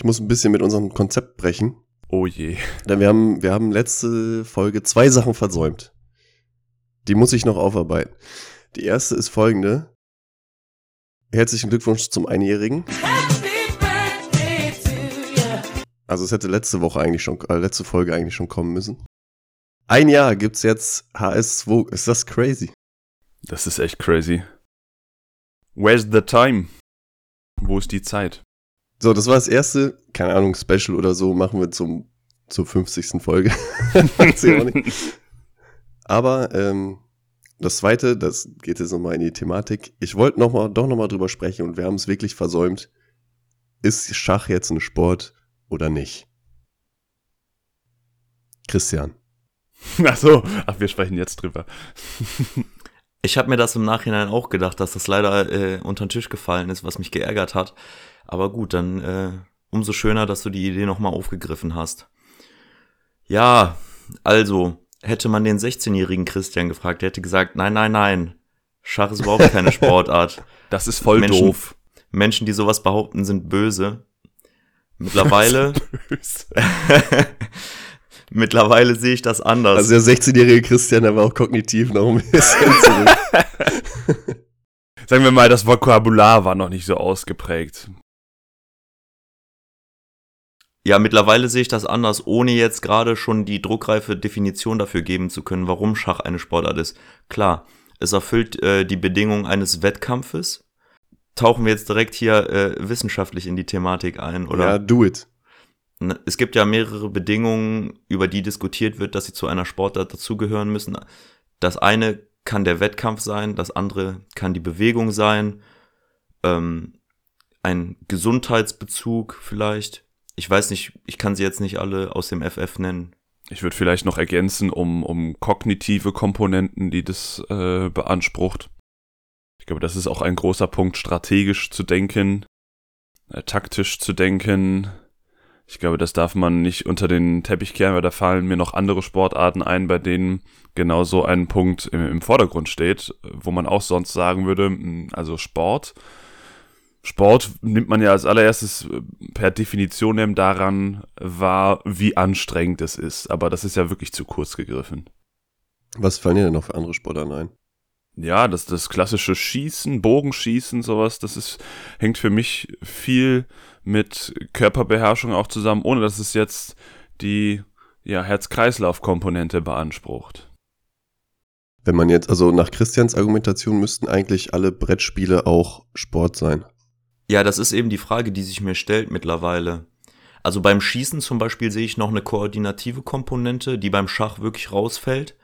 Ich muss ein bisschen mit unserem Konzept brechen. Oh je. Denn wir haben, wir haben letzte Folge zwei Sachen versäumt. Die muss ich noch aufarbeiten. Die erste ist folgende. Herzlichen Glückwunsch zum Einjährigen. Also es hätte letzte Woche eigentlich schon, äh, letzte Folge eigentlich schon kommen müssen. Ein Jahr gibt's jetzt HS2. Ist das crazy? Das ist echt crazy. Where's the time? Wo ist die Zeit? So, das war das erste, keine Ahnung, Special oder so, machen wir zum, zur 50. Folge. Aber ähm, das zweite, das geht jetzt nochmal in die Thematik. Ich wollte noch mal, doch nochmal drüber sprechen und wir haben es wirklich versäumt. Ist Schach jetzt ein Sport oder nicht? Christian. Ach so, ach, wir sprechen jetzt drüber. Ich habe mir das im Nachhinein auch gedacht, dass das leider äh, unter den Tisch gefallen ist, was mich geärgert hat. Aber gut, dann äh, umso schöner, dass du die Idee nochmal aufgegriffen hast. Ja, also, hätte man den 16-jährigen Christian gefragt, der hätte gesagt, nein, nein, nein, Schach ist überhaupt keine Sportart. Das ist voll Menschen, doof. Menschen, die sowas behaupten, sind böse. Mittlerweile, mittlerweile sehe ich das anders. Also der 16-jährige Christian, der war auch kognitiv noch ein bisschen zurück. Sagen wir mal, das Vokabular war noch nicht so ausgeprägt. Ja, mittlerweile sehe ich das anders, ohne jetzt gerade schon die druckreife Definition dafür geben zu können, warum Schach eine Sportart ist. Klar, es erfüllt äh, die Bedingungen eines Wettkampfes. Tauchen wir jetzt direkt hier äh, wissenschaftlich in die Thematik ein, oder? Ja, do it. Ne, Es gibt ja mehrere Bedingungen, über die diskutiert wird, dass sie zu einer Sportart dazugehören müssen. Das eine kann der Wettkampf sein, das andere kann die Bewegung sein, ähm, ein Gesundheitsbezug vielleicht. Ich weiß nicht, ich kann sie jetzt nicht alle aus dem FF nennen. Ich würde vielleicht noch ergänzen um, um kognitive Komponenten, die das äh, beansprucht. Ich glaube, das ist auch ein großer Punkt, strategisch zu denken, äh, taktisch zu denken. Ich glaube, das darf man nicht unter den Teppich kehren, weil da fallen mir noch andere Sportarten ein, bei denen genau so ein Punkt im, im Vordergrund steht, wo man auch sonst sagen würde, mh, also Sport. Sport nimmt man ja als allererstes äh, per Definition eben daran wahr, wie anstrengend es ist. Aber das ist ja wirklich zu kurz gegriffen. Was fallen dir denn noch für andere Sportarten ein? Ja, das, das klassische Schießen, Bogenschießen, sowas, das ist, hängt für mich viel mit Körperbeherrschung auch zusammen, ohne dass es jetzt die ja, Herz-Kreislauf-Komponente beansprucht. Wenn man jetzt, also nach Christians Argumentation müssten eigentlich alle Brettspiele auch Sport sein. Ja, das ist eben die Frage, die sich mir stellt mittlerweile. Also beim Schießen zum Beispiel sehe ich noch eine koordinative Komponente, die beim Schach wirklich rausfällt.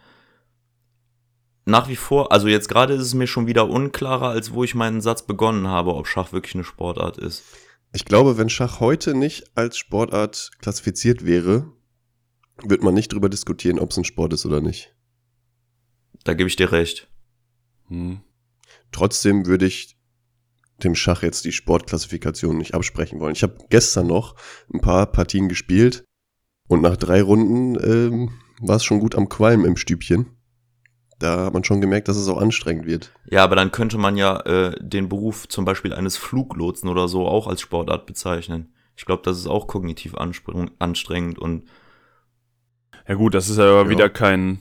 Nach wie vor, also jetzt gerade ist es mir schon wieder unklarer, als wo ich meinen Satz begonnen habe, ob Schach wirklich eine Sportart ist. Ich glaube, wenn Schach heute nicht als Sportart klassifiziert wäre, wird man nicht drüber diskutieren, ob es ein Sport ist oder nicht. Da gebe ich dir recht. Hm. Trotzdem würde ich dem Schach jetzt die Sportklassifikation nicht absprechen wollen. Ich habe gestern noch ein paar Partien gespielt und nach drei Runden ähm, war es schon gut am Qualm im Stübchen. Da hat man schon gemerkt, dass es auch anstrengend wird. Ja, aber dann könnte man ja äh, den Beruf zum Beispiel eines Fluglotsen oder so auch als Sportart bezeichnen. Ich glaube, das ist auch kognitiv anstrengend und Ja gut, das ist aber Ja. wieder kein,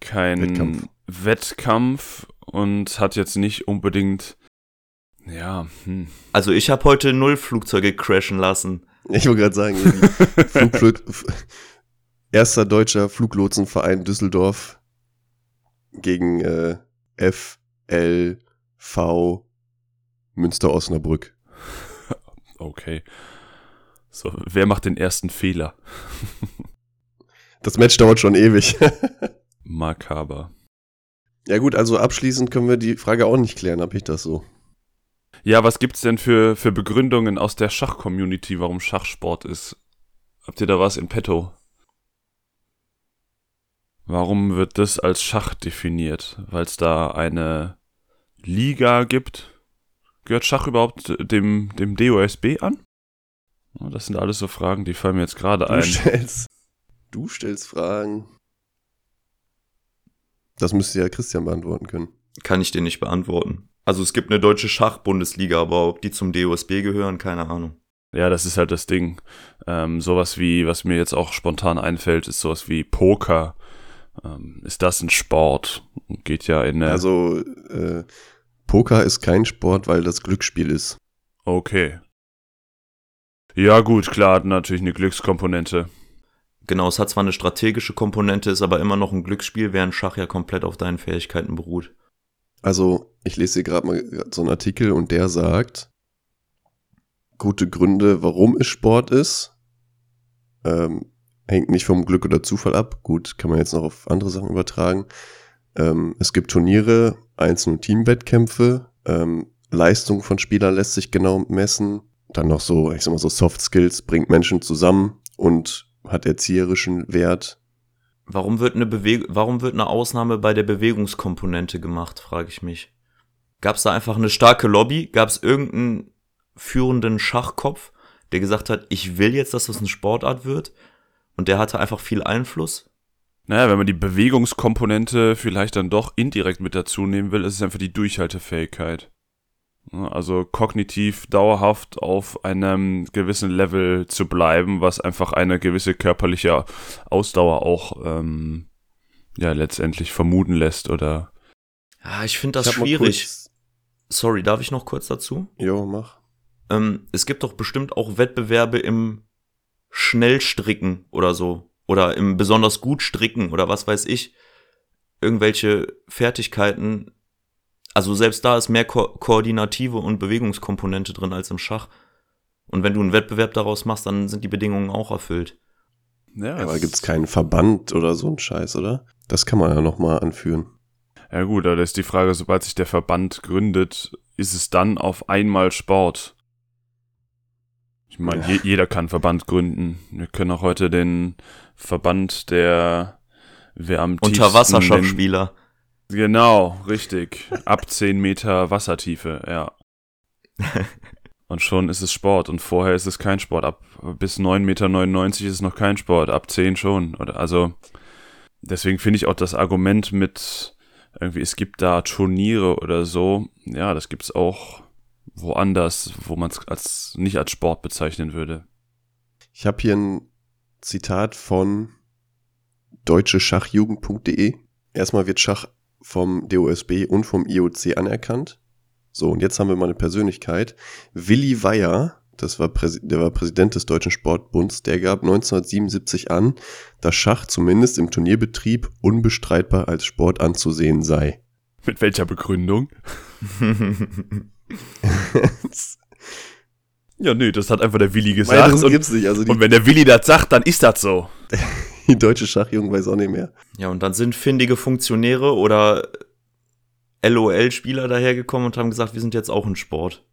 kein Wettkampf. Wettkampf. und hat jetzt nicht unbedingt, ja, hm. also ich habe heute null Flugzeuge crashen lassen. Ich wollte gerade sagen, erster deutscher Fluglotsenverein Düsseldorf gegen äh, FLV Münster-Osnabrück. okay. So, wer macht den ersten Fehler? Das Match dauert schon ewig. Makaber. ja gut, also abschließend können wir die Frage auch nicht klären, habe ich das so. Ja, was gibt's denn für, für Begründungen aus der Schach-Community, warum Schachsport ist? Habt ihr da was in petto? Warum wird das als Schach definiert? Weil es da eine Liga gibt? Gehört Schach überhaupt dem, dem DOSB an? Das sind alles so Fragen, die fallen mir jetzt gerade ein. stellst, du stellst Fragen. Das müsste ja Christian beantworten können. Kann ich dir nicht beantworten. Also es gibt eine deutsche Schachbundesliga, aber ob die zum DOSB gehören, keine Ahnung. Ja, das ist halt das Ding. Ähm, sowas wie, was mir jetzt auch spontan einfällt, ist sowas wie Poker. Ähm, ist das ein Sport? Geht ja in eine. Also, äh, Poker ist kein Sport, weil das Glücksspiel ist. Okay. Ja, gut, klar, hat natürlich eine Glückskomponente. Genau, es hat zwar eine strategische Komponente, ist aber immer noch ein Glücksspiel, während Schach ja komplett auf deinen Fähigkeiten beruht. Also, ich lese hier gerade mal so einen Artikel und der sagt, gute Gründe, warum es Sport ist. Ähm, hängt nicht vom Glück oder Zufall ab. Gut, kann man jetzt noch auf andere Sachen übertragen. Ähm, es gibt Turniere, Einzel- und Teamwettkämpfe. Ähm, Leistung von Spielern lässt sich genau messen. Dann noch so, ich sag mal so Soft Skills, bringt Menschen zusammen und hat erzieherischen Wert. Warum wird eine Beweg warum wird eine Ausnahme bei der Bewegungskomponente gemacht, frage ich mich. Gab es da einfach eine starke Lobby? Gab es irgendeinen führenden Schachkopf, der gesagt hat, ich will jetzt, dass das eine Sportart wird? Und der hatte einfach viel Einfluss? Naja, wenn man die Bewegungskomponente vielleicht dann doch indirekt mit dazu nehmen will, ist es einfach die Durchhaltefähigkeit. Also kognitiv dauerhaft auf einem gewissen Level zu bleiben, was einfach eine gewisse körperliche Ausdauer auch ähm, ja letztendlich vermuten lässt oder. Ja, ich finde das ich schwierig. Sorry, darf ich noch kurz dazu? Jo, mach. Ähm, es gibt doch bestimmt auch Wettbewerbe im Schnellstricken oder so. Oder im besonders gut stricken oder was weiß ich. Irgendwelche Fertigkeiten, also selbst da ist mehr Ko koordinative und Bewegungskomponente drin als im Schach. Und wenn du einen Wettbewerb daraus machst, dann sind die Bedingungen auch erfüllt. Ja, aber gibt es keinen Verband oder so ein Scheiß, oder? Das kann man ja nochmal anführen. Ja gut, aber das ist die Frage, sobald sich der Verband gründet, ist es dann auf einmal Sport? Ich meine, ja. je, jeder kann Verband gründen. Wir können auch heute den Verband der Unterwasserschachspieler Genau, richtig. Ab 10 Meter Wassertiefe, ja. Und schon ist es Sport. Und vorher ist es kein Sport. Ab bis 9,99 Meter ist es noch kein Sport. Ab 10 schon. Oder, also, deswegen finde ich auch das Argument mit irgendwie, es gibt da Turniere oder so. Ja, das gibt es auch woanders, wo man es als, nicht als Sport bezeichnen würde. Ich habe hier ein Zitat von deutscheschachjugend.de. Erstmal wird Schach vom DOSB und vom IOC anerkannt. So, und jetzt haben wir mal eine Persönlichkeit. Willi Weyer, das war der war Präsident des Deutschen Sportbunds, der gab 1977 an, dass Schach zumindest im Turnierbetrieb unbestreitbar als Sport anzusehen sei. Mit welcher Begründung? ja, nö, das hat einfach der Willi gesagt. Nein, das gibt's nicht. Also und wenn der Willi das sagt, dann ist das so. Die deutsche Schachjugend weiß auch nicht mehr. Ja, und dann sind findige Funktionäre oder LOL-Spieler dahergekommen und haben gesagt, wir sind jetzt auch ein Sport.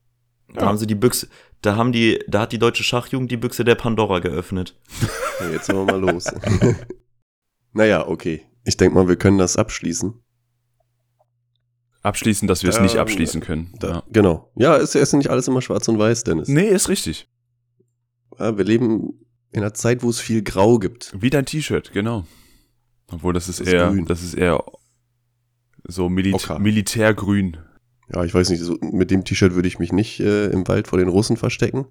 Da ja. haben sie die Büchse, da haben die, da hat die deutsche Schachjugend die Büchse der Pandora geöffnet. Ja, jetzt sind wir mal los. naja, okay. Ich denke mal, wir können das abschließen. Abschließen, dass wir es ähm, nicht abschließen können. Da, ja. Genau. Ja, ist, ist nicht alles immer schwarz und weiß, Dennis. Nee, ist richtig. Ja, wir leben in einer Zeit, wo es viel Grau gibt. Wie dein T-Shirt, genau. Obwohl das ist, das ist eher, grün. das ist eher so Milit okay. Militärgrün. Ja, ich weiß nicht, so, mit dem T-Shirt würde ich mich nicht äh, im Wald vor den Russen verstecken.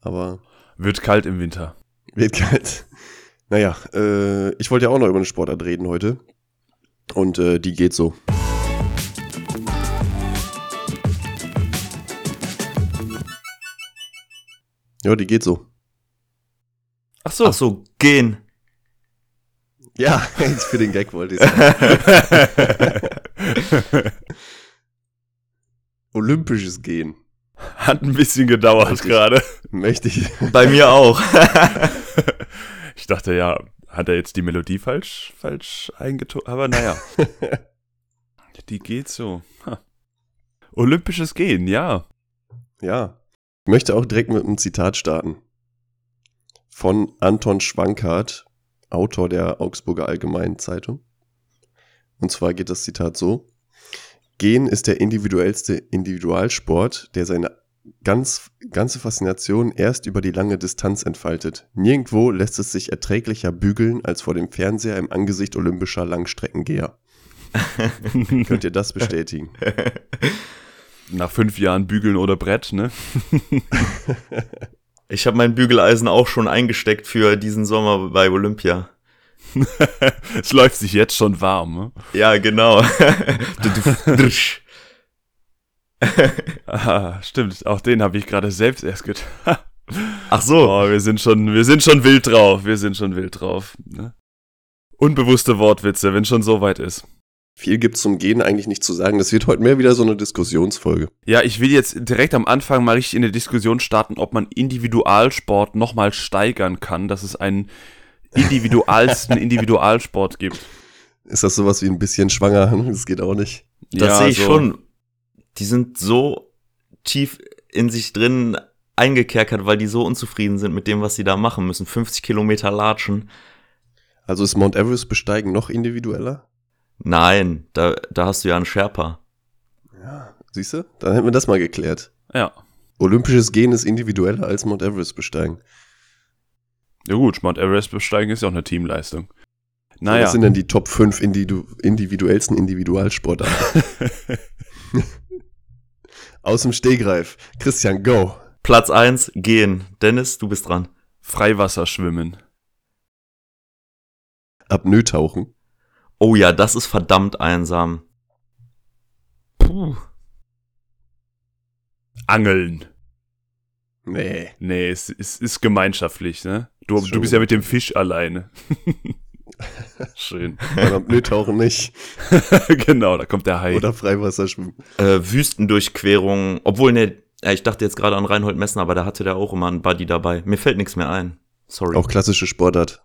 Aber. Wird kalt im Winter. Wird kalt. Naja, äh, ich wollte ja auch noch über eine Sportart reden heute. Und äh, die geht so. Ja, die geht so. Ach so. Ach so, gehen. Ja, für den Gag wollte ich sagen. Olympisches Gehen. Hat ein bisschen gedauert gerade. Möchte ich. Bei mir auch. ich dachte ja, hat er jetzt die Melodie falsch, falsch eingezogen? Aber naja. die geht so. Ha. Olympisches Gehen, ja. Ja. Ich möchte auch direkt mit einem Zitat starten von Anton Schwankart, Autor der Augsburger Allgemeinen Zeitung. Und zwar geht das Zitat so. Gehen ist der individuellste Individualsport, der seine ganz, ganze Faszination erst über die lange Distanz entfaltet. Nirgendwo lässt es sich erträglicher bügeln als vor dem Fernseher im Angesicht olympischer Langstreckengeher. Könnt ihr das bestätigen? Nach fünf Jahren bügeln oder Brett, ne? Ich habe mein Bügeleisen auch schon eingesteckt für diesen Sommer bei Olympia. es läuft sich jetzt schon warm. Ne? Ja, genau. ah, stimmt, auch den habe ich gerade selbst erst getan. Ach so. Oh, wir sind schon, wir sind schon wild drauf. Wir sind schon wild drauf. Ne? Unbewusste Wortwitze, wenn schon so weit ist. Viel gibt's zum Gehen eigentlich nicht zu sagen. Das wird heute mehr wieder so eine Diskussionsfolge. Ja, ich will jetzt direkt am Anfang mal richtig in eine Diskussion starten, ob man Individualsport nochmal steigern kann, dass es einen individualsten Individualsport gibt. Ist das sowas wie ein bisschen schwanger? Das geht auch nicht. Das Ja, sehe ich so. schon. Die sind so tief in sich drin eingekerkert, weil die so unzufrieden sind mit dem, was sie da machen müssen. 50 Kilometer latschen. Also ist Mount Everest besteigen noch individueller? Nein, da, da hast du ja einen Sherpa. Siehst du? Dann hätten wir das mal geklärt. Ja. Olympisches Gehen ist individueller als Mount Everest besteigen. Ja gut, Mount Everest besteigen ist ja auch eine Teamleistung. Was Naja. sind denn die Top 5 individu individuellsten Individualsportarten? Aus dem Stegreif. Christian, go. Platz eins gehen. Dennis, du bist dran. Freiwasserschwimmen. Apnoe tauchen. Oh ja, das ist verdammt einsam. Puh. Angeln. Nee. Nee, es, es ist gemeinschaftlich, ne? Du, du bist ja mit dem Fisch alleine. Schön. Apnoe tauchen nicht. genau, da kommt der Hai. Oder Freiwasserschwimmen. Äh, Wüstendurchquerung. Obwohl, ne, ja, ich dachte jetzt gerade an Reinhold Messner, aber da hatte der auch immer einen Buddy dabei. Mir fällt nichts mehr ein. Sorry. Auch klassische Sportart.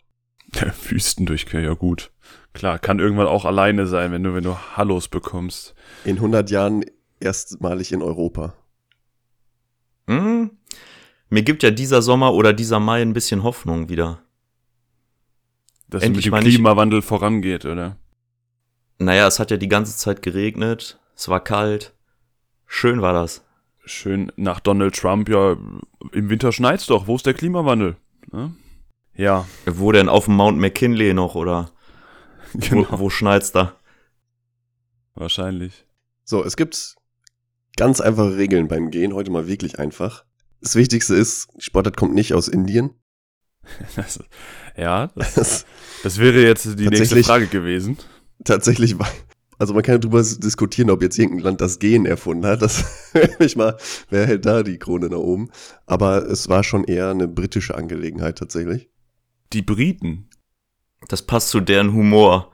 Wüstendurchquer, ja gut. Klar, kann irgendwann auch alleine sein, wenn du, wenn du Hallos bekommst. In 100 Jahren erstmalig in Europa. Hm? Mir gibt ja dieser Sommer oder dieser Mai ein bisschen Hoffnung wieder. Dass Endlich es mit dem nicht- Klimawandel vorangeht, oder? Naja, es hat ja die ganze Zeit geregnet. Es war kalt. Schön war das. Schön nach Donald Trump, ja, im Winter schneit's doch. Wo ist der Klimawandel? Ne? Ja, Wo denn auf dem Mount McKinley noch oder genau. wo, wo schneit's da? Wahrscheinlich. So, es gibt ganz einfache Regeln beim Gehen. Heute mal wirklich einfach. Das Wichtigste ist, die Sportart kommt nicht aus Indien. Das, ja, das, Das das wäre jetzt die nächste Frage gewesen. tatsächlich war. Also man kann darüber diskutieren, ob jetzt irgendein Land das Gehen erfunden hat. Das ich mal, wer hält da die Krone nach oben? Aber es war schon eher eine britische Angelegenheit tatsächlich. Die Briten. Das passt zu deren Humor.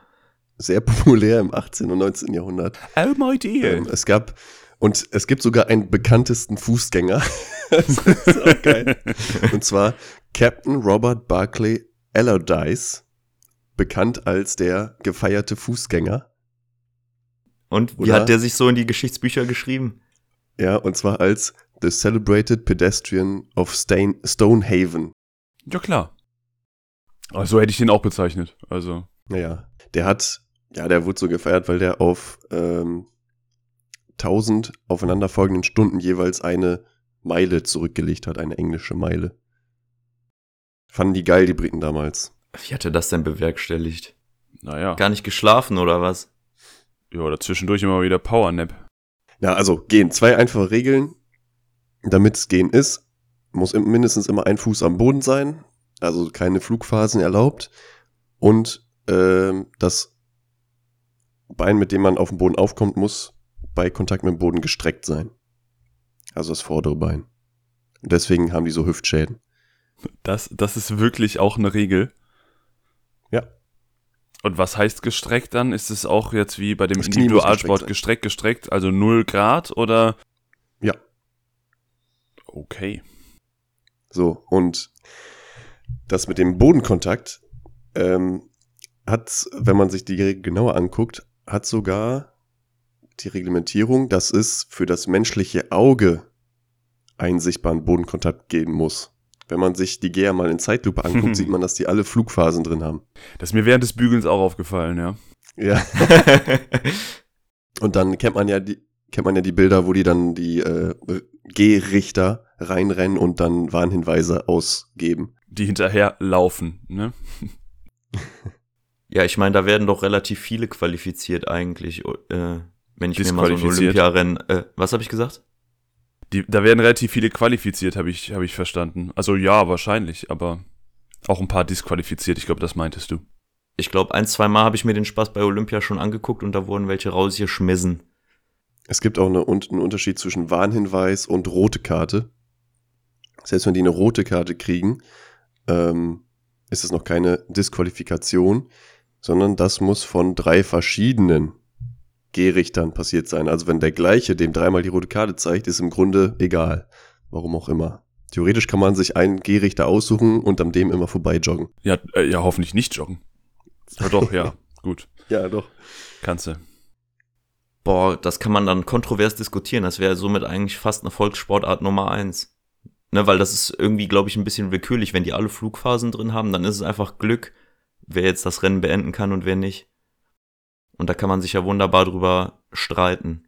Sehr populär im 18. und 19. Jahrhundert. Oh my dear. Ähm, es gab und es gibt sogar einen bekanntesten Fußgänger. das ist auch geil. Und zwar Captain Robert Barclay Allardyce, bekannt als der gefeierte Fußgänger. Und wie Oder? hat der sich so in die Geschichtsbücher geschrieben? Ja, und zwar als The Celebrated Pedestrian of Stain Stonehaven. Ja, klar. Aber so hätte ich den auch bezeichnet. Also, Naja, der hat, ja, der wurde so gefeiert, weil der auf ähm, 1000 aufeinanderfolgenden Stunden jeweils eine Meile zurückgelegt hat, eine englische Meile. Fanden die geil, die Briten damals. Wie hat er das denn bewerkstelligt? naja. Gar nicht geschlafen oder was? Ja, oder zwischendurch immer wieder Powernap. Ja, also gehen. Zwei einfache Regeln. Damit es gehen ist, muss mindestens immer ein Fuß am Boden sein. Also keine Flugphasen erlaubt. Und ähm, das Bein, mit dem man auf den Boden aufkommt, muss bei Kontakt mit dem Boden gestreckt sein. Also das vordere Bein. Und deswegen haben die so Hüftschäden. Das, das ist wirklich auch eine Regel. Ja. Und was heißt gestreckt dann? Ist es auch jetzt wie bei dem Das Individualsport gestreckt gestreckt, gestreckt, also 0 Grad oder? Ja. Okay. So, und das mit dem Bodenkontakt ähm, hat, wenn man sich die Regel genauer anguckt, hat sogar die Reglementierung, dass es für das menschliche Auge einen sichtbaren Bodenkontakt geben muss. Wenn man sich die Geher mal in Zeitlupe anguckt, sieht man, dass die alle Flugphasen drin haben. Das ist mir während des Bügelns auch aufgefallen, ja. Ja. Und dann kennt man ja die, kennt man ja die Bilder, wo die dann die äh, Gehrichter reinrennen und dann Warnhinweise ausgeben. Die hinterher laufen, ne? ja, ich meine, da werden doch relativ viele qualifiziert eigentlich, äh, wenn ich mir mal so ein. Olympiarennen. Äh, was habe ich gesagt? Die, da werden relativ viele qualifiziert, habe ich, hab ich verstanden. Also ja, wahrscheinlich, aber auch ein paar disqualifiziert. Ich glaube, das meintest du. Ich glaube, ein, zwei Mal habe ich mir den Spaß bei Olympia schon angeguckt und da wurden welche rausgeschmissen. Es gibt auch eine, einen Unterschied zwischen Warnhinweis und rote Karte. Selbst wenn die eine rote Karte kriegen, ähm, ist es noch keine Disqualifikation, sondern das muss von drei verschiedenen Gehrichtern passiert sein. Also wenn der gleiche dem dreimal die rote Karte zeigt, ist im Grunde egal. Warum auch immer. Theoretisch kann man sich einen Gehrichter aussuchen und an dem immer vorbei joggen. Ja, äh, ja hoffentlich nicht joggen. Ja, doch, ja, gut. Ja, doch. Kannst du. Boah, das kann man dann kontrovers diskutieren. Das wäre somit eigentlich fast eine Volkssportart Nummer eins. Ne, weil das ist irgendwie, glaube ich, ein bisschen willkürlich. Wenn die alle Flugphasen drin haben, dann ist es einfach Glück, wer jetzt das Rennen beenden kann und wer nicht. Und da kann man sich ja wunderbar drüber streiten.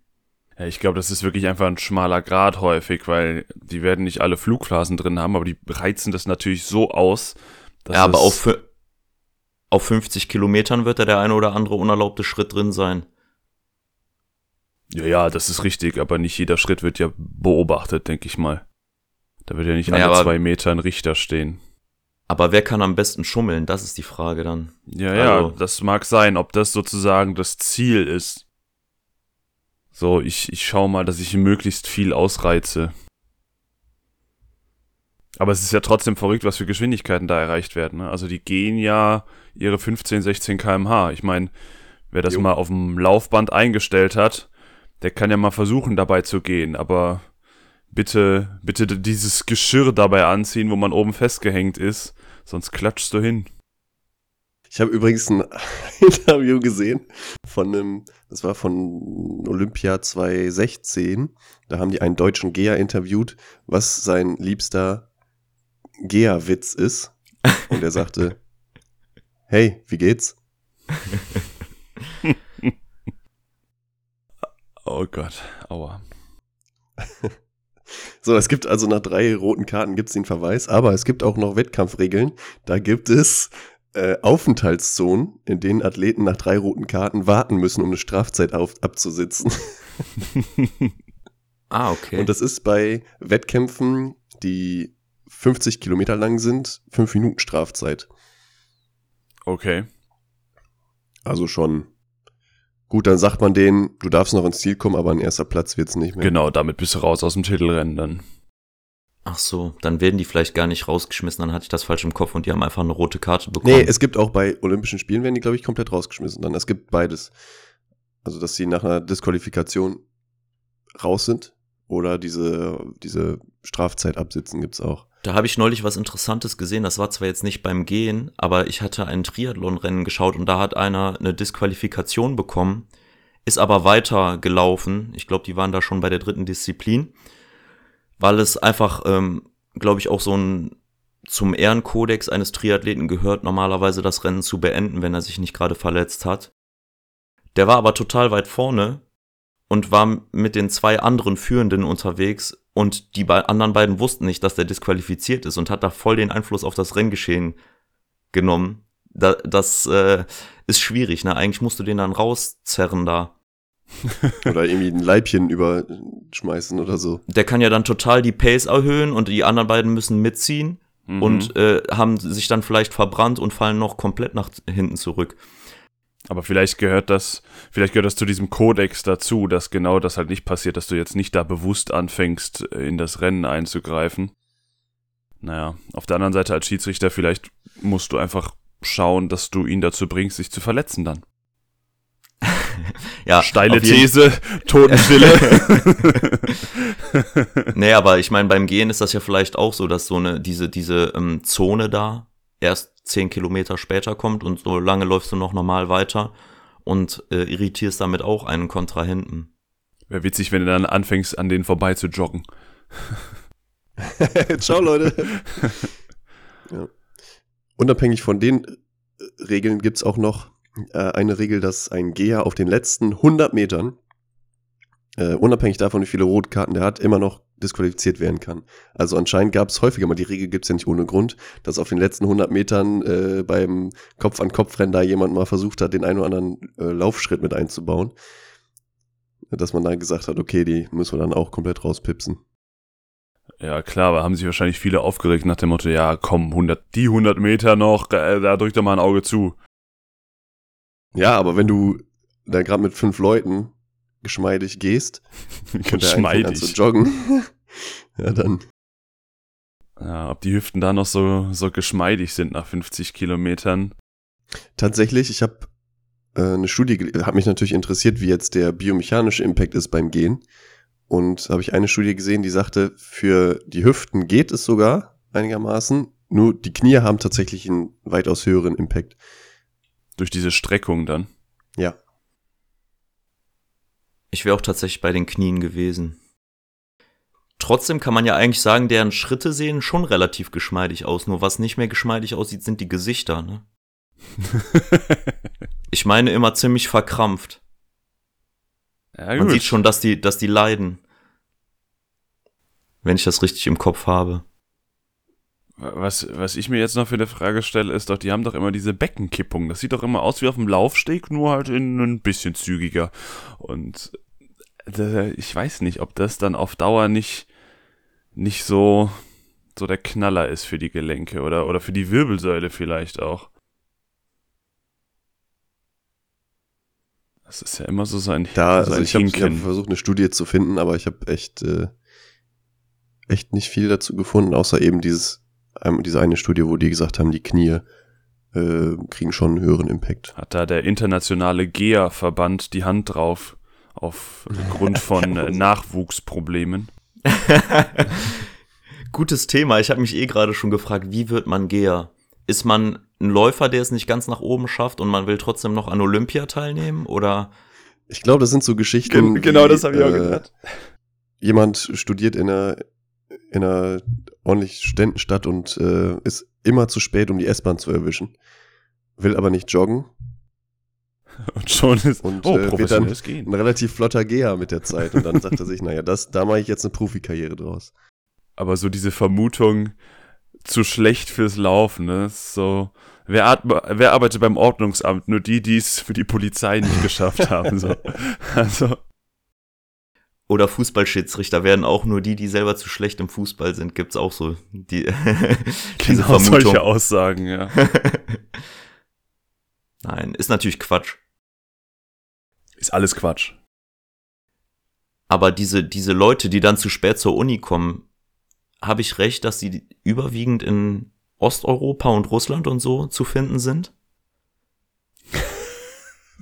Ja, ich glaube, das ist wirklich einfach ein schmaler Grad häufig, weil die werden nicht alle Flugphasen drin haben, aber die reizen das natürlich so aus. Dass ja, aber auf, auf 50 Kilometern wird da der eine oder andere unerlaubte Schritt drin sein. Ja, ja, das ist richtig, aber nicht jeder Schritt wird ja beobachtet, denke ich mal. Da wird ja nicht naja, alle zwei Meter ein Richter stehen. Aber wer kann am besten schummeln? Das ist die Frage dann. Ja, ja, also, das mag sein, ob das sozusagen das Ziel ist. So, ich, ich schau mal, dass ich möglichst viel ausreize. Aber es ist ja trotzdem verrückt, was für Geschwindigkeiten da erreicht werden. Ne? Also die gehen ja ihre 15, 16 kmh. Ich meine, wer das jo. mal auf dem Laufband eingestellt hat, der kann ja mal versuchen, dabei zu gehen, aber bitte, bitte dieses Geschirr dabei anziehen, wo man oben festgehängt ist, sonst klatschst du hin. Ich habe übrigens ein Interview gesehen von einem, das war von Olympia 2016. Da haben die einen deutschen Geher interviewt, was sein liebster Geher-Witz ist. Und er sagte, hey, wie geht's? Oh Gott, aua. So, es gibt also nach drei roten Karten gibt es den Verweis, aber es gibt auch noch Wettkampfregeln. Da gibt es äh, Aufenthaltszonen, in denen Athleten nach drei roten Karten warten müssen, um eine Strafzeit auf, abzusitzen. ah, okay. Und das ist bei Wettkämpfen, die 50 Kilometer lang sind, fünf Minuten Strafzeit. Okay. Also schon Gut, dann sagt man denen, du darfst noch ins Ziel kommen, aber ein erster Platz wird's nicht mehr. Genau, damit bist du raus aus dem Titelrennen dann. Ach so, dann werden die vielleicht gar nicht rausgeschmissen, dann hatte ich das falsch im Kopf und die haben einfach eine rote Karte bekommen. Nee, es gibt auch bei Olympischen Spielen werden die, glaube ich, komplett rausgeschmissen. Dann es gibt beides. Also, dass sie nach einer Disqualifikation raus sind oder diese, diese Strafzeit absitzen, gibt's auch. Da habe ich neulich was Interessantes gesehen. Das war zwar jetzt nicht beim Gehen, aber ich hatte ein Triathlon-Rennen geschaut und da hat einer eine Disqualifikation bekommen, ist aber weiter gelaufen. Ich glaube, die waren da schon bei der dritten Disziplin, weil es einfach, ähm, glaube ich, auch so ein zum Ehrenkodex eines Triathleten gehört, normalerweise das Rennen zu beenden, wenn er sich nicht gerade verletzt hat. Der war aber total weit vorne und war mit den zwei anderen Führenden unterwegs und die anderen beiden wussten nicht, dass der disqualifiziert ist und hat da voll den Einfluss auf das Renngeschehen genommen. Da, das äh, ist schwierig, ne? Eigentlich musst du den dann rauszerren da. oder irgendwie ein Leibchen überschmeißen oder so. Der kann ja dann total die Pace erhöhen und die anderen beiden müssen mitziehen mhm. und äh, haben sich dann vielleicht verbrannt und fallen noch komplett nach hinten zurück. Aber vielleicht gehört das, vielleicht gehört das zu diesem Kodex dazu, dass genau das halt nicht passiert, dass du jetzt nicht da bewusst anfängst, in das Rennen einzugreifen. Naja, auf der anderen Seite als Schiedsrichter, vielleicht musst du einfach schauen, dass du ihn dazu bringst, sich zu verletzen dann. ja, steile These, Totenstille. nee, aber ich meine, beim Gehen ist das ja vielleicht auch so, dass so eine, diese, diese ähm, Zone da erst zehn Kilometer später kommt und so lange läufst du noch normal weiter und äh, irritierst damit auch einen Kontrahenten. Wäre witzig, wenn du dann anfängst, an denen vorbei zu joggen. Ciao, Leute. ja. Unabhängig von den äh, Regeln gibt es auch noch äh, eine Regel, dass ein Geher auf den letzten 100 Metern, äh, unabhängig davon, wie viele Rotkarten der hat, immer noch disqualifiziert werden kann. Also anscheinend gab es häufiger mal, die Regel gibt es ja nicht ohne Grund, dass auf den letzten 100 Metern äh, beim Kopf-an-Kopf-Rennen da jemand mal versucht hat, den einen oder anderen äh, Laufschritt mit einzubauen. Dass man dann gesagt hat, okay, die müssen wir dann auch komplett rauspipsen. Ja, klar, aber haben sich wahrscheinlich viele aufgeregt nach dem Motto, ja, komm, 100, die 100 Meter noch, äh, da drückt doch mal ein Auge zu. Ja, aber wenn du da gerade mit fünf Leuten geschmeidig gehst geschmeidig zu joggen, ja dann. Ja, ob die Hüften da noch so, so geschmeidig sind nach 50 Kilometern. Tatsächlich, ich habe äh, eine Studie, hat mich natürlich interessiert, wie jetzt der biomechanische Impact ist beim Gehen. Und habe ich eine Studie gesehen, die sagte, für die Hüften geht es sogar einigermaßen, nur die Knie haben tatsächlich einen weitaus höheren Impact. Durch diese Streckung dann? Ja. Ich wäre auch tatsächlich bei den Knien gewesen. Trotzdem kann man ja eigentlich sagen, deren Schritte sehen schon relativ geschmeidig aus. Nur was nicht mehr geschmeidig aussieht, sind die Gesichter, ne? ich meine immer ziemlich verkrampft. Ja, Man sieht schon, dass die, dass die leiden. Wenn ich das richtig im Kopf habe. Was, was ich mir jetzt noch für eine Frage stelle, ist doch, die haben doch immer diese Beckenkippung. Das sieht doch immer aus wie auf dem Laufsteg, nur halt in ein bisschen zügiger. Und ich weiß nicht, ob das dann auf Dauer nicht, nicht so, so der Knaller ist für die Gelenke oder, oder für die Wirbelsäule vielleicht auch. Das ist ja immer so sein. Da, so also ich habe hab versucht, eine Studie zu finden, aber ich habe echt, äh, echt nicht viel dazu gefunden, außer eben dieses, ähm, diese eine Studie, wo die gesagt haben, die Knie äh, kriegen schon einen höheren Impact. Hat da der internationale GEA-Verband die Hand drauf, aufgrund von äh, Nachwuchsproblemen? Gutes Thema. Ich habe mich eh gerade schon gefragt, wie wird man GEA? Ist man ein Läufer, der es nicht ganz nach oben schafft und man will trotzdem noch an Olympia teilnehmen? Oder? Ich glaube, das sind so Geschichten. Gen genau, die, das habe ich auch äh, gedacht. Jemand studiert in einer, in einer ordentlich Studentenstadt und äh, ist immer zu spät, um die S-Bahn zu erwischen. Will aber nicht joggen. Und schon ist und, oh, äh, wird dann ein relativ flotter Geher mit der Zeit. Und dann sagt er sich, naja, das, da mache ich jetzt eine Profikarriere draus. Aber so diese Vermutung, zu schlecht fürs Laufen, ne? So, wer, wer arbeitet beim Ordnungsamt? Nur die, die es für die Polizei nicht geschafft haben. So. Also. Oder Fußballschiedsrichter werden auch nur die, die selber zu schlecht im Fußball sind, gibt's auch so die diese genau Vermutung. solche Aussagen, ja. Nein, ist natürlich Quatsch. Ist alles Quatsch. Aber diese, diese Leute, die dann zu spät zur Uni kommen, habe ich recht, dass sie überwiegend in Osteuropa und Russland und so zu finden sind?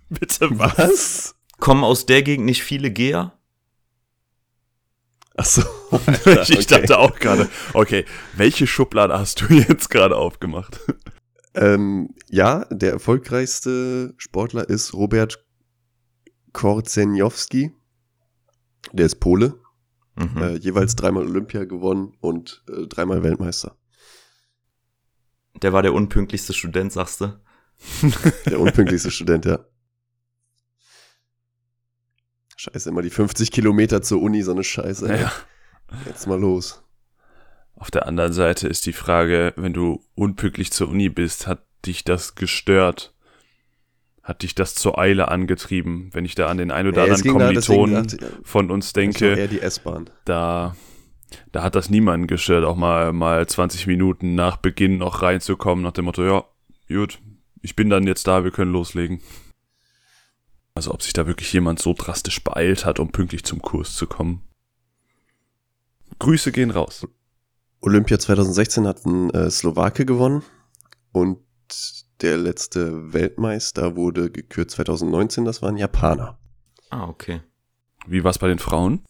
Bitte was? Kommen aus der Gegend nicht viele Geher? Ach so. Alter, ich, okay. dachte auch gerade, okay, welche Schublade hast du jetzt gerade aufgemacht? Ähm, ja, der erfolgreichste Sportler ist Robert Korzenjowski. Der ist Pole. Mhm. Äh, jeweils dreimal Olympia gewonnen und äh, dreimal Weltmeister. Der war der unpünktlichste Student, sagst du? der unpünktlichste Student, ja. Scheiße, immer die 50 Kilometer zur Uni, so eine Scheiße. Ja. Jetzt mal los. Auf der anderen Seite ist die Frage, wenn du unpünktlich zur Uni bist, hat dich das gestört? hat dich das zur Eile angetrieben, wenn ich da an den ein oder anderen Kommilitonen da, von uns denke. Da, da hat das niemanden gestört, auch mal, mal 20 Minuten nach Beginn noch reinzukommen, nach dem Motto, ja, gut, ich bin dann jetzt da, wir können loslegen. Also ob sich da wirklich jemand so drastisch beeilt hat, um pünktlich zum Kurs zu kommen. Grüße gehen raus. Olympia 2016 hat ein äh, Slowake gewonnen und der letzte Weltmeister wurde gekürt 2019, das war ein Japaner. Ah, okay. Wie war es bei den Frauen?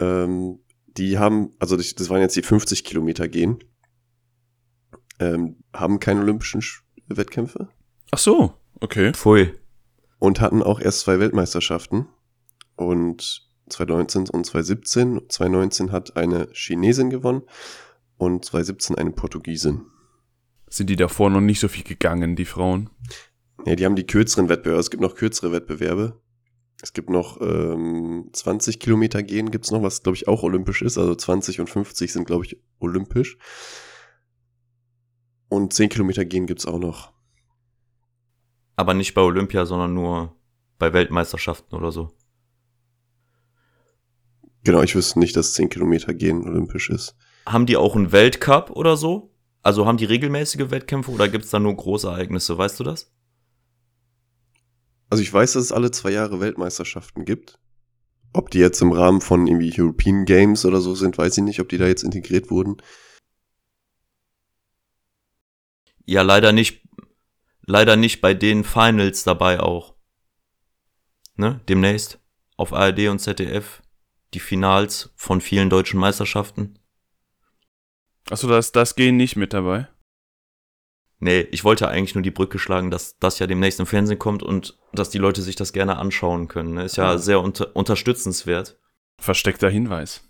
Ähm, die haben, also das, waren jetzt die 50 Kilometer gehen, ähm, haben keine olympischen Wettkämpfe. Ach so, okay. Pfui. Und hatten auch erst zwei Weltmeisterschaften. Und 2019 und 2017. 2019 hat eine Chinesin gewonnen und 2017 eine Portugiesin. Sind die davor noch nicht so viel gegangen, die Frauen? Ja, die haben die kürzeren Wettbewerbe. Es gibt noch kürzere Wettbewerbe. Es gibt noch ähm, 20 Kilometer gehen, gibt's noch, was glaube ich auch olympisch ist. Also 20 und 50 sind glaube ich olympisch. Und 10 Kilometer gehen gibt's auch noch. Aber nicht bei Olympia, sondern nur bei Weltmeisterschaften oder so. Genau, ich wüsste nicht, dass 10 Kilometer gehen olympisch ist. Haben die auch einen Weltcup oder so? Also haben die regelmäßige Wettkämpfe oder gibt es da nur Großereignisse? Weißt du das? Also ich weiß, dass es alle zwei Jahre Weltmeisterschaften gibt. Ob die jetzt im Rahmen von irgendwie European Games oder so sind, weiß ich nicht, ob die da jetzt integriert wurden. Ja, leider nicht, leider nicht bei den Finals dabei auch. Ne? Demnächst auf ARD und ZDF die Finals von vielen deutschen Meisterschaften. Achso, das, das gehen nicht mit dabei. Nee, ich wollte eigentlich nur die Brücke schlagen, dass das ja demnächst im Fernsehen kommt und dass die Leute sich das gerne anschauen können. Ne? Ist ja Ja. sehr unter unterstützenswert, Versteckter Hinweis.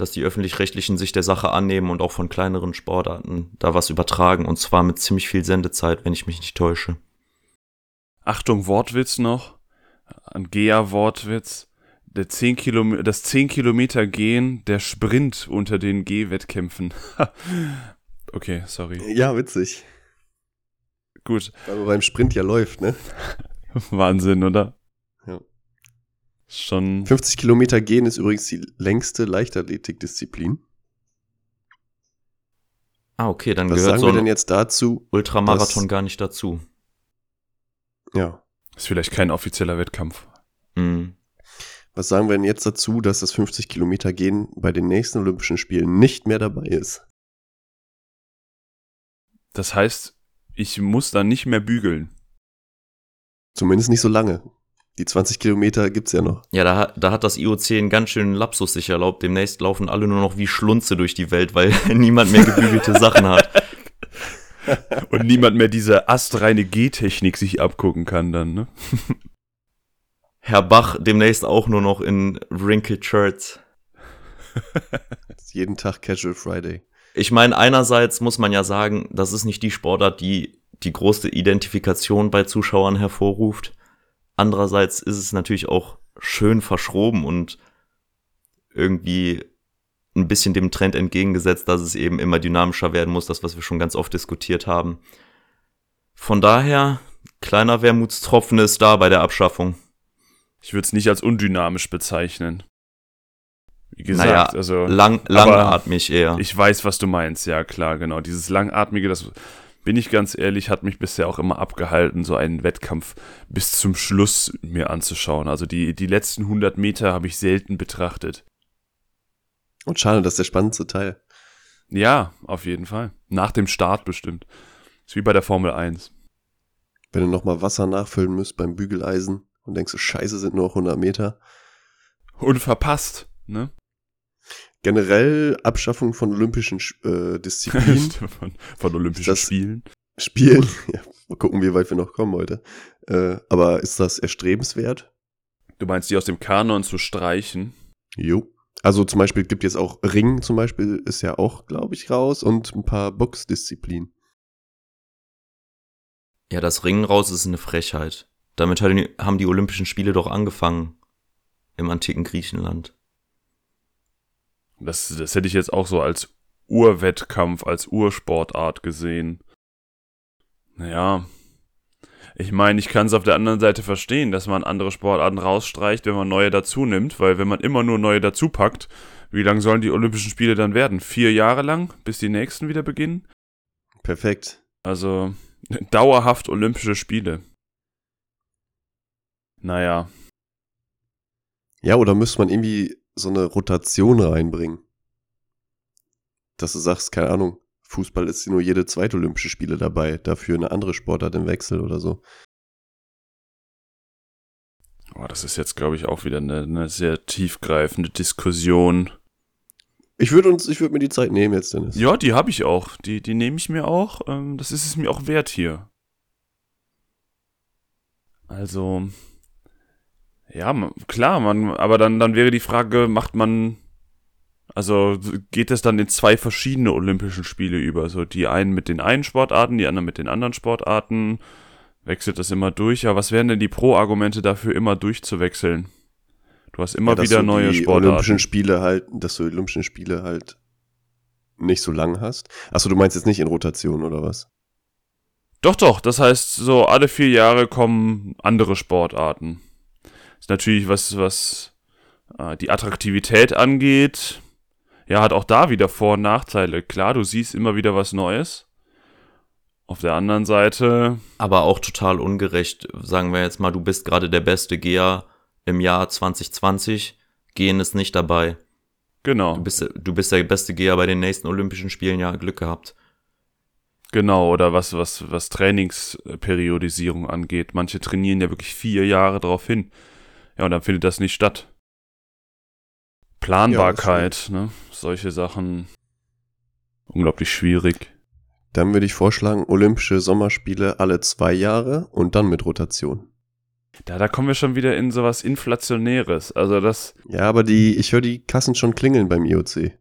Dass die öffentlich-rechtlichen sich der Sache annehmen und auch von kleineren Sportarten da was übertragen. Und zwar mit ziemlich viel Sendezeit, wenn ich mich nicht täusche. Achtung, Wortwitz noch. Ein Gea-Wortwitz. Der 10 Kilom das 10 Kilometer Gehen, der Sprint unter den Gehwettkämpfen. okay, sorry. Ja, witzig. Gut. Weil man beim Sprint ja läuft, ne? Wahnsinn, oder? Schon. 50 Kilometer gehen ist übrigens die längste Leichtathletikdisziplin. Ah, okay, dann Was gehört sagen so wir denn jetzt dazu? Ultramarathon gar nicht dazu. Ja. Ist vielleicht kein offizieller Wettkampf. Mhm. Was sagen wir denn jetzt dazu, dass das 50 Kilometer gehen bei den nächsten Olympischen Spielen nicht mehr dabei ist? Das heißt, ich muss dann nicht mehr bügeln. Zumindest nicht so lange. Die 20 Kilometer gibt's ja noch. Ja, da, hat- da hat das IOC einen ganz schönen Lapsus sich erlaubt. Demnächst laufen alle nur noch wie Schlunze durch die Welt, weil niemand mehr gebügelte Sachen hat. Und niemand mehr diese astreine G-Technik sich abgucken kann dann, ne? Herr Bach demnächst auch nur noch in wrinkled Shirts. Jeden Tag Casual Friday. Ich meine, einerseits muss man ja sagen, das ist nicht die Sportart, die die große Identifikation bei Zuschauern hervorruft. Andererseits ist es natürlich auch schön verschroben und irgendwie ein bisschen dem Trend entgegengesetzt, dass es eben immer dynamischer werden muss, das, was wir schon ganz oft diskutiert haben. Von daher, kleiner Wermutstropfen ist da bei der Abschaffung. Ich würde es nicht als undynamisch bezeichnen. Wie gesagt, Naja, also Lang, langatmig eher. ich weiß, was du meinst. Ja, klar, genau. Dieses langatmige, das bin ich ganz ehrlich, hat mich bisher auch immer abgehalten, so einen Wettkampf bis zum Schluss mir anzuschauen. Also die, die letzten 100 Meter habe ich selten betrachtet. Und schade, das ist der spannendste Teil. Ja, auf jeden Fall. Nach dem Start bestimmt. Ist wie bei der Formel 1. Wenn du nochmal Wasser nachfüllen müsst beim Bügeleisen und denkst, so scheiße, sind nur noch 100 Meter. Und verpasst, ne? Generell Abschaffung von olympischen äh, Disziplinen. von, von Olympischen Das- Spielen. Spielen. Ja, mal gucken, wie weit wir noch kommen heute. Äh, aber ist das erstrebenswert? Du meinst, die aus dem Kanon zu streichen? Jo. Also zum Beispiel gibt jetzt auch Ring zum Beispiel ist ja auch, glaube ich, raus und ein paar Boxdisziplinen. Ja, das Ringen raus ist eine Frechheit. Damit haben die Olympischen Spiele doch angefangen. Im antiken Griechenland. Das, das hätte ich jetzt auch so als Urwettkampf, als Ursportart gesehen. Naja. Ich meine, ich kann es auf der anderen Seite verstehen, dass man andere Sportarten rausstreicht, wenn man neue dazu nimmt, weil wenn man immer nur neue dazu packt, wie lang sollen die Olympischen Spiele dann werden? Vier Jahre lang, bis die nächsten wieder beginnen? Perfekt. Also dauerhaft Olympische Spiele. Naja, Ja, oder müsste man irgendwie so eine Rotation reinbringen? Dass du sagst, keine Ahnung, Fußball ist nur jede zweite Olympische Spiele dabei, dafür eine andere Sportart im Wechsel oder so. oh, das ist jetzt, glaube ich, auch wieder eine, eine sehr tiefgreifende Diskussion. Ich würde uns, ich würde mir die Zeit nehmen jetzt, Dennis. Ja, die habe ich auch. Die, die nehme ich mir auch. Ähm, das ist es mir auch wert hier. Also, ja, klar, man, aber dann, dann wäre die Frage, macht man, also geht es dann in zwei verschiedene Olympischen Spiele über? So die einen mit den einen Sportarten, die anderen mit den anderen Sportarten. Wechselt das immer durch? Ja, was wären denn die Pro-Argumente dafür, immer durchzuwechseln? Du hast immer Ja, wieder neue die Sportarten. Olympischen Spiele halt, dass du die Olympischen Spiele halt nicht so lang hast. Achso, du meinst jetzt nicht in Rotation oder was? Doch, doch. Das heißt, so alle vier Jahre kommen andere Sportarten. Natürlich was, was äh, die Attraktivität angeht, ja, hat auch da wieder Vor- und Nachteile. Klar, du siehst immer wieder was Neues. Auf der anderen Seite. Aber auch total ungerecht. Sagen wir jetzt mal, du bist gerade der beste Geher im Jahr 2020. Gehen ist nicht dabei. Genau. Du bist, du bist der beste Geher bei den nächsten Olympischen Spielen, ja, Glück gehabt. Genau, oder was, was, was Trainingsperiodisierung angeht. Manche trainieren ja wirklich vier Jahre darauf hin. Ja, und dann findet das nicht statt. Planbarkeit, ja, ne? Solche Sachen. Unglaublich schwierig. Dann würde ich vorschlagen, Olympische Sommerspiele alle zwei Jahre und dann mit Rotation. Da, da kommen wir schon wieder in sowas Inflationäres. Also das. Ja, aber die, ich höre die Kassen schon klingeln beim IOC.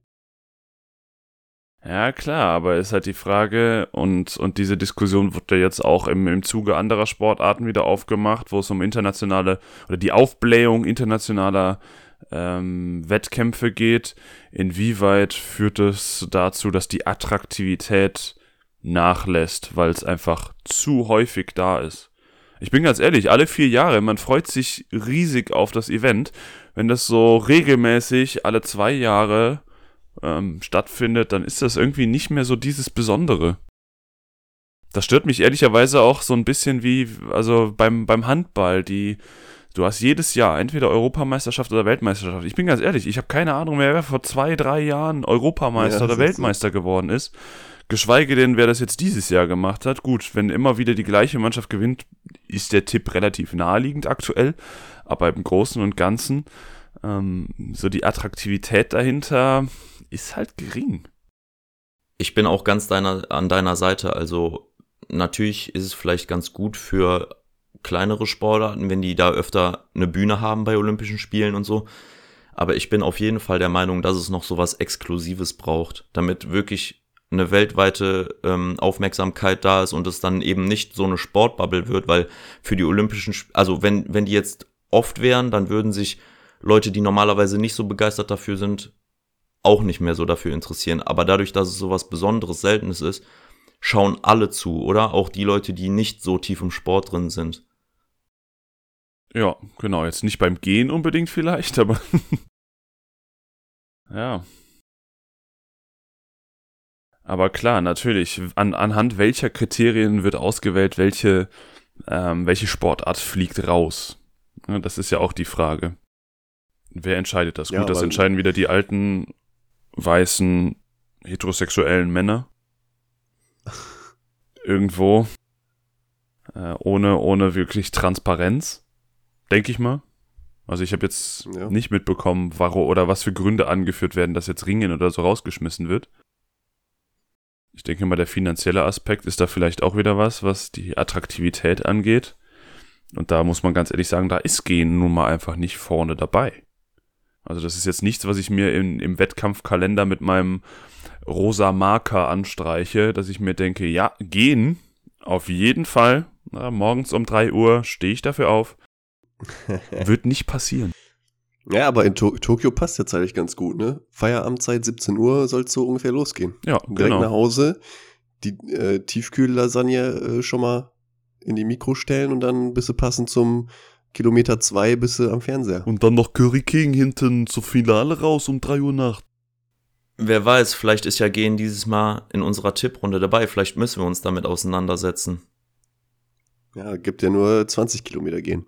Ja, klar, aber ist halt die Frage, und, und diese Diskussion wird ja jetzt auch im, im Zuge anderer Sportarten wieder aufgemacht, wo es um internationale oder die Aufblähung internationaler ähm, Wettkämpfe geht. Inwieweit führt es dazu, dass die Attraktivität nachlässt, weil es einfach zu häufig da ist? Ich bin ganz ehrlich, alle vier Jahre, man freut sich riesig auf das Event. Wenn das so regelmäßig alle zwei Jahre ähm, stattfindet, dann ist das irgendwie nicht mehr so dieses Besondere. Das stört mich ehrlicherweise auch so ein bisschen wie, also beim, beim Handball, die, du hast jedes Jahr entweder Europameisterschaft oder Weltmeisterschaft. Ich bin ganz ehrlich, ich habe keine Ahnung mehr, wer vor zwei, drei Jahren Europameister ja, oder Weltmeister so. geworden ist. Geschweige denn, wer das jetzt dieses Jahr gemacht hat. Gut, wenn immer wieder die gleiche Mannschaft gewinnt, ist der Tipp relativ naheliegend aktuell. Aber im Großen und Ganzen, ähm, so die Attraktivität dahinter ist halt gering. Ich bin auch ganz deiner, an deiner Seite. Also natürlich ist es vielleicht ganz gut für kleinere Sportarten, wenn die da öfter eine Bühne haben bei Olympischen Spielen und so. Aber ich bin auf jeden Fall der Meinung, dass es noch so was Exklusives braucht, damit wirklich eine weltweite ähm, Aufmerksamkeit da ist und es dann eben nicht so eine Sportbubble wird, weil für die Olympischen, also wenn, wenn die jetzt oft wären, dann würden sich Leute, die normalerweise nicht so begeistert dafür sind, auch nicht mehr so dafür interessieren. Aber dadurch, dass es so was Besonderes, Seltenes ist, schauen alle zu, oder? Auch die Leute, die nicht so tief im Sport drin sind. Ja, genau. Jetzt nicht beim Gehen unbedingt vielleicht, aber. ja. Aber klar, natürlich. An, anhand welcher Kriterien wird ausgewählt, welche, ähm, welche Sportart fliegt raus? Das ist ja auch die Frage. Wer entscheidet das? Ja, Gut, das entscheiden wieder die alten weißen heterosexuellen Männer. Irgendwo. Äh, ohne, ohne wirklich Transparenz. Denke ich mal. Also ich habe jetzt ja. nicht mitbekommen, warum oder was für Gründe angeführt werden, dass jetzt Ringen oder so rausgeschmissen wird. Ich denke mal, der finanzielle Aspekt ist da vielleicht auch wieder was, was die Attraktivität angeht. Und da muss man ganz ehrlich sagen, da ist Gehen nun mal einfach nicht vorne dabei. Also das ist jetzt nichts, was ich mir in, im Wettkampfkalender mit meinem rosa Marker anstreiche, dass ich mir denke, ja, gehen, auf jeden Fall. Na, morgens um 3 Uhr stehe ich dafür auf. Wird nicht passieren. Ja, aber in to Tokio passt jetzt eigentlich ganz gut, ne? Feierabendzeit 17 Uhr soll es so ungefähr losgehen. Ja, Direkt genau. nach Hause, die äh, Tiefkühllasagne äh, schon mal in die Mikro stellen und dann bist du passend zum Kilometer zwei bist du am Fernseher. Und dann noch Curry King hinten zur Finale raus um 3 Uhr Nacht. Wer weiß, vielleicht ist ja Gehen dieses Mal in unserer Tipprunde dabei. Vielleicht müssen wir uns damit auseinandersetzen. Ja, gibt ja nur 20 Kilometer gehen.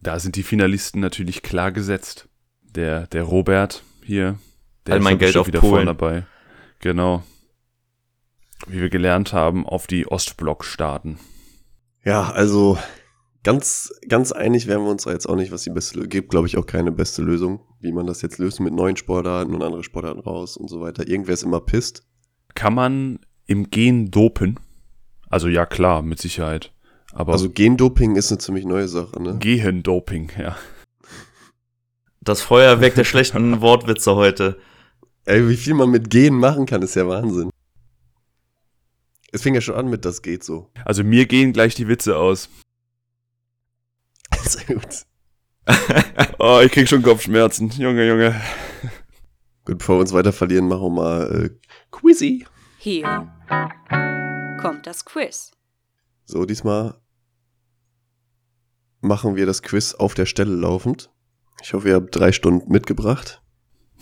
Da sind die Finalisten natürlich klar gesetzt. Der, der Robert hier, der All mein Geld auf wieder Polen. dabei. Genau. Wie wir gelernt haben, auf die Ostblock-Staaten. Ja, also ganz, ganz einig wären wir uns da jetzt auch nicht, was die beste Lösung gibt, glaube ich, auch keine beste Lösung, wie man das jetzt löst mit neuen Sportarten und andere Sportarten raus und so weiter. Irgendwer ist immer pisst. Kann man im Gen dopen? Also ja, klar, mit Sicherheit. Aber also Gendoping ist eine ziemlich neue Sache, ne? Gehendoping, ja. Das Feuerwerk der schlechten Wortwitze heute. Ey, wie viel man mit Gen machen kann, ist ja Wahnsinn. Es fing ja schon an mit, das geht so. Also mir gehen gleich die Witze aus. Sehr gut. oh, ich krieg schon Kopfschmerzen. Junge, Junge. Gut, bevor wir uns weiter verlieren, machen wir mal äh, Quizzy. Hier kommt das Quiz. So, diesmal machen wir das Quiz auf der Stelle laufend. Ich hoffe, ihr habt drei Stunden mitgebracht.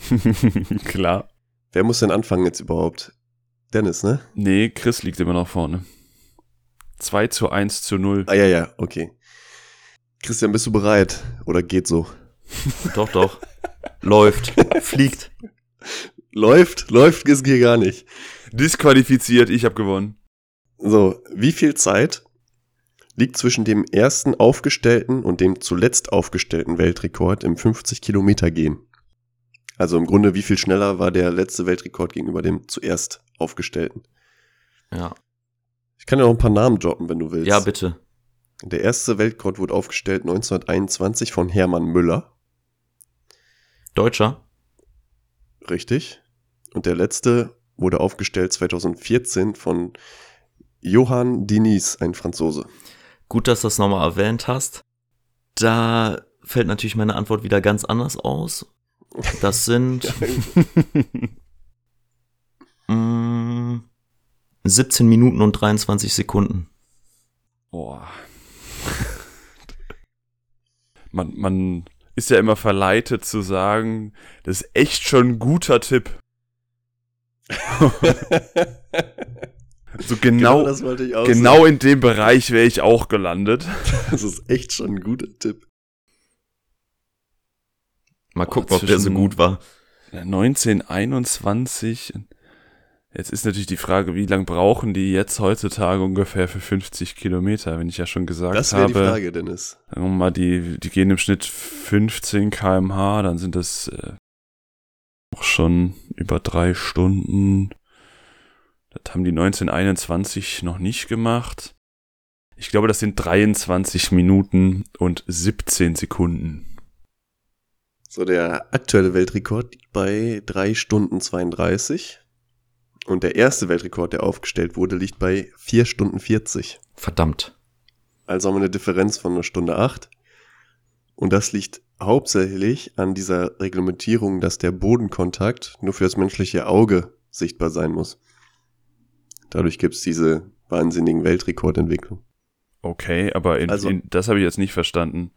Klar. Wer muss denn anfangen jetzt überhaupt? Dennis, ne? Nee, Chris liegt immer noch vorne. 2 zu 1 zu 0. Ah ja, ja, okay. Christian, bist du bereit? Oder geht so? Doch, doch. Läuft. Fliegt. Läuft, läuft ist hier gar nicht. Disqualifiziert, ich habe gewonnen. So, wie viel Zeit liegt zwischen dem ersten aufgestellten und dem zuletzt aufgestellten Weltrekord im 50 Kilometer gehen? Also im Grunde, wie viel schneller war der letzte Weltrekord gegenüber dem zuerst aufgestellten? Ja. Ich kann ja noch ein paar Namen droppen, wenn du willst. Ja, bitte. Der erste Weltrekord wurde aufgestellt 1921 von Hermann Müller. Deutscher? Richtig. Und der letzte wurde aufgestellt 2014 von Johann Diniz, ein Franzose. Gut, dass du das nochmal erwähnt hast. Da fällt natürlich meine Antwort wieder ganz anders aus. Das sind mm, 17 Minuten und 23 Sekunden. Boah. Man, man ist ja immer verleitet zu sagen, das ist echt schon ein guter Tipp. so genau, das wollte ich auch genau in dem Bereich wäre ich auch gelandet. Das ist echt schon ein guter Tipp. Mal gucken, ob der so gut war. Ja, 1921. Jetzt ist natürlich die Frage, wie lange brauchen die jetzt heutzutage ungefähr für 50 Kilometer, wenn ich ja schon gesagt Das wäre habe. die Frage, Dennis. Sagen wir mal, die, die gehen im Schnitt 15 kmh, dann sind das äh, auch schon über drei Stunden. Das haben die 1921 noch nicht gemacht. Ich glaube, das sind 23 Minuten und 17 Sekunden. So, der aktuelle Weltrekord liegt bei 3 Stunden 32. Und der erste Weltrekord, der aufgestellt wurde, liegt bei 4 Stunden 40. Verdammt. Also haben wir eine Differenz von einer Stunde 8. Und das liegt hauptsächlich an dieser Reglementierung, dass der Bodenkontakt nur für das menschliche Auge sichtbar sein muss. Dadurch gibt's diese wahnsinnigen Weltrekordentwicklung. Okay, aber in, Also- in, das habe ich jetzt nicht verstanden.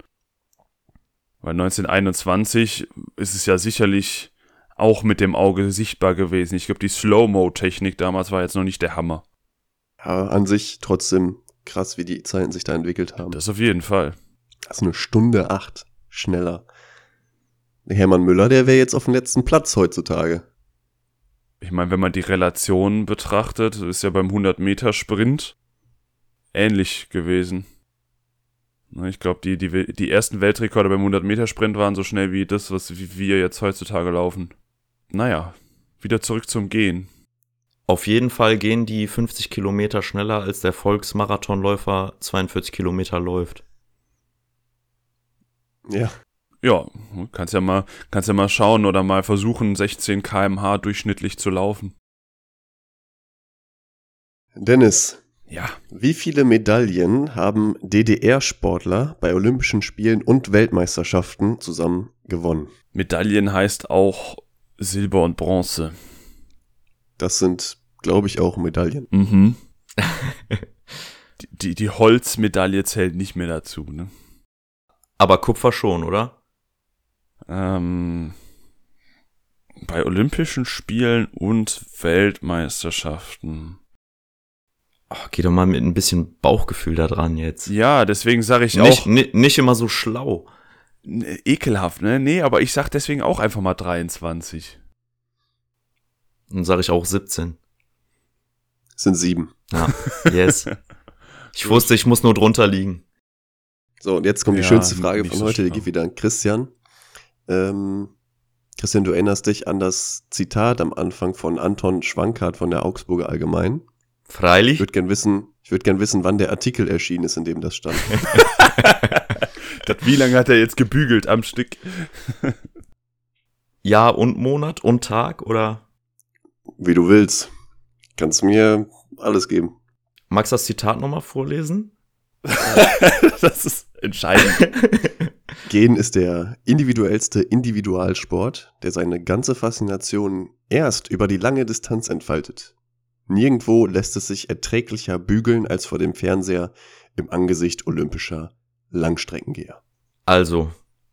Weil 1921 ist es ja sicherlich auch mit dem Auge sichtbar gewesen. Ich glaube, die Slow-Mo-Technik damals war jetzt noch nicht der Hammer. Ja, an sich trotzdem krass, wie die Zeiten sich da entwickelt haben. Das auf jeden Fall. Das ist eine Stunde acht schneller. Hermann Müller, der wäre jetzt auf dem letzten Platz heutzutage. Ich meine, wenn man die Relation betrachtet, ist ja beim 100-Meter-Sprint ähnlich gewesen. Ich glaube, die, die, die ersten Weltrekorde beim 100-Meter-Sprint waren so schnell wie das, was wir jetzt heutzutage laufen. Naja, wieder zurück zum Gehen. Auf jeden Fall gehen die 50 Kilometer schneller, als der Volksmarathonläufer 42 Kilometer läuft. Ja. Ja, kannst ja mal, kannst ja mal schauen oder mal versuchen, 16 kmh durchschnittlich zu laufen. Dennis, Ja. wie viele Medaillen haben DDR-Sportler bei Olympischen Spielen und Weltmeisterschaften zusammen gewonnen? Medaillen heißt auch Silber und Bronze. Das sind, glaube ich, auch Medaillen. Mhm. die, die, die Holzmedaille zählt nicht mehr dazu, ne? Aber Kupfer schon, oder? Ähm, bei Olympischen Spielen und Weltmeisterschaften. Ach, geh doch mal mit ein bisschen Bauchgefühl da dran jetzt. Ja, deswegen sage ich Nicht, auch ni- nicht immer so schlau. Ne, ekelhaft, ne? Nee, aber ich sag deswegen auch einfach mal 23. Dann sage ich auch 17. Das sind sieben. Ja, yes. Ich wusste, ich muss nur drunter liegen. So, und jetzt kommt die Ja, schönste Frage von so heute, die geht wieder an Christian. Ähm, Christian, du erinnerst dich an das Zitat am Anfang von Anton Schwankart von der Augsburger Allgemein. Ich Freilich. würde gern wissen, ich würde gern wissen, wann der Artikel erschienen ist, in dem das stand. Das, wie lange hat er jetzt gebügelt am Stück? Jahr und Monat und Tag oder Wie du willst. Kannst mir alles geben. magst du das Zitat nochmal vorlesen? das ist entscheidend. Gehen ist der individuellste Individualsport, der seine ganze Faszination erst über die lange Distanz entfaltet. Nirgendwo lässt es sich erträglicher bügeln als vor dem Fernseher im Angesicht olympischer Langstreckengeher. Also,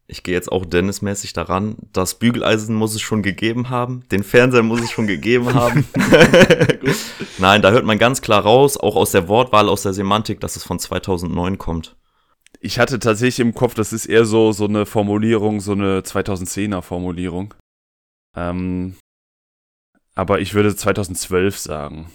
Ich gehe jetzt auch Dennis-mäßig daran. Das Bügeleisen muss es schon gegeben haben. Den Fernseher muss es schon gegeben haben. Nein, da hört man ganz klar raus, auch aus der Wortwahl, aus der Semantik, dass es von 2009 kommt. Ich hatte tatsächlich im Kopf, das ist eher so, so eine Formulierung, so eine 2010er Formulierung. Ähm, aber ich würde 2012 sagen.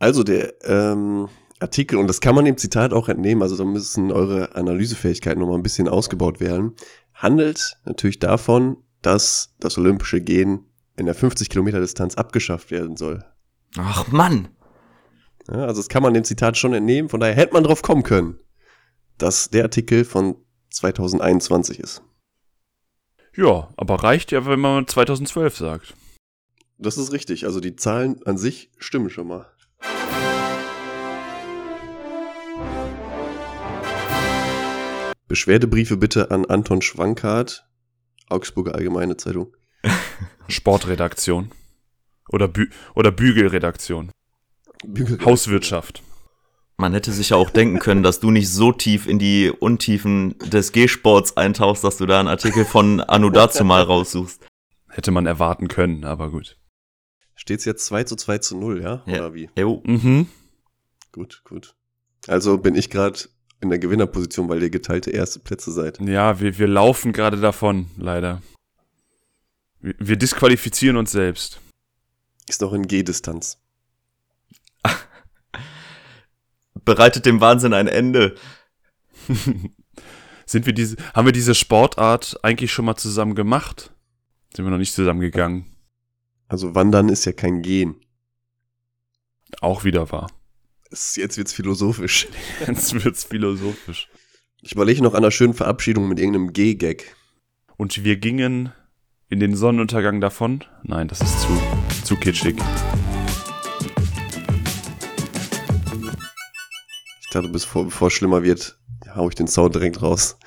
Also der ähm, Artikel, und das kann man dem Zitat auch entnehmen, also da müssen eure Analysefähigkeiten nochmal ein bisschen ausgebaut werden, handelt natürlich davon, dass das olympische Gehen in der 50 Kilometer Distanz abgeschafft werden soll. Ach Mann! Ja, also das kann man dem Zitat schon entnehmen, von daher hätte man drauf kommen können, dass der Artikel von 2021 ist. Ja, aber reicht ja, wenn man 2012 sagt. Das ist richtig, also die Zahlen an sich stimmen schon mal. Beschwerdebriefe bitte an Anton Schwankart, Augsburger Allgemeine Zeitung. Sportredaktion. Oder, Bü oder Bügelredaktion. Hauswirtschaft. Man hätte sich ja auch denken können, dass du nicht so tief in die Untiefen des G-Sports eintauchst, dass du da einen Artikel von Anu dazu mal raussuchst. Hätte man erwarten können, aber gut. Steht's jetzt 2 zu 2 zu 0, ja? Ja. Oder wie? Jo. Mhm. Gut, gut. Also bin ich gerade in der Gewinnerposition, weil ihr geteilte erste Plätze seid. Ja, wir, wir laufen gerade davon, leider. Wir, wir disqualifizieren uns selbst. Ist noch in G-Distanz. Bereitet dem Wahnsinn ein Ende. Sind wir diese, haben wir diese Sportart eigentlich schon mal zusammen gemacht? Sind wir noch nicht zusammengegangen? Also Wandern ist ja kein Gehen. Auch wieder wahr. Jetzt wird's philosophisch. Jetzt wird's philosophisch. Ich überlege noch an einer schönen Verabschiedung mit irgendeinem G-Gag. Und wir gingen in den Sonnenuntergang davon? Nein, das ist zu, zu kitschig. Ich dachte, bevor, bevor es schlimmer wird, hau ich den Sound direkt raus.